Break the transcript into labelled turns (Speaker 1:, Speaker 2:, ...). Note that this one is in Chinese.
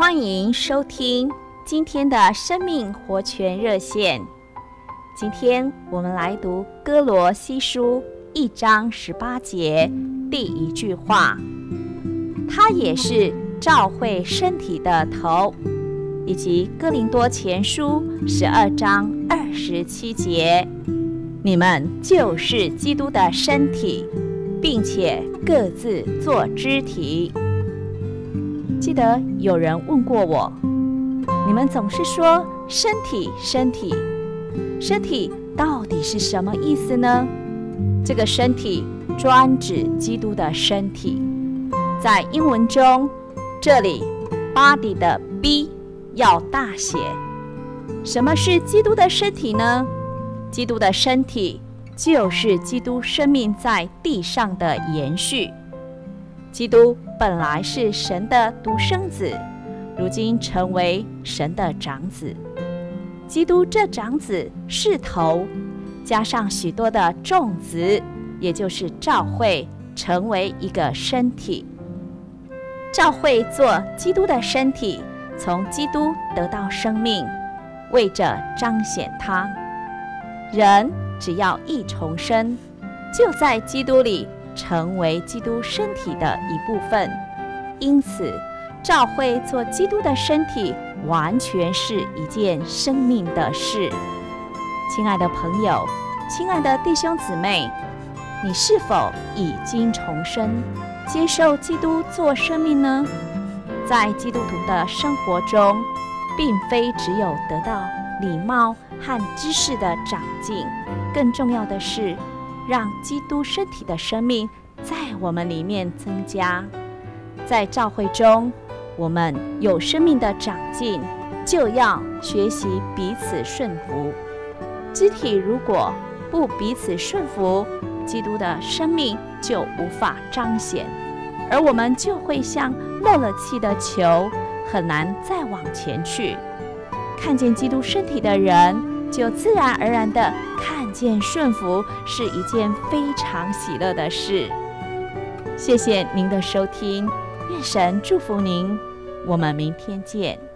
Speaker 1: 欢迎收听今天的生命活泉热线。今天我们来读哥罗西书一章十八节第一句话：“他也是照会身体的头。”以及哥林多前书十二章二十七节：“你们就是基督的身体，并且各自作肢体。”记得有人问过我，你们总是说“身体，身体，身体”，到底是什么意思呢？这个“身体”专指基督的身体。在英文中，这里 “body” 的 “b” 要大写。什么是基督的身体呢？基督的身体就是基督生命在地上的延续。基督本来是神的独生子，如今成为神的长子。基督这长子是头，加上许多的众子，也就是教会，成为一个身体。教会做基督的身体，从基督得到生命，为着彰显他。人只要一重生，就在基督里。成为基督身体的一部分，因此，教会做基督的身体，完全是一件生命的事。亲爱的朋友，亲爱的弟兄姊妹，你是否已经重生，接受基督做生命呢？在基督徒的生活中，并非只有得到礼貌和知识的长进，更重要的是，让基督身体的生命在我们里面增加，在教会中，我们有生命的长进，就要学习彼此顺服。肢体如果不彼此顺服，基督的生命就无法彰显，而我们就会像漏了气的球，很难再往前去。看见基督身体的人，就自然而然的看见顺服是一件非常喜乐的事。谢谢您的收听，愿神祝福您，我们明天见。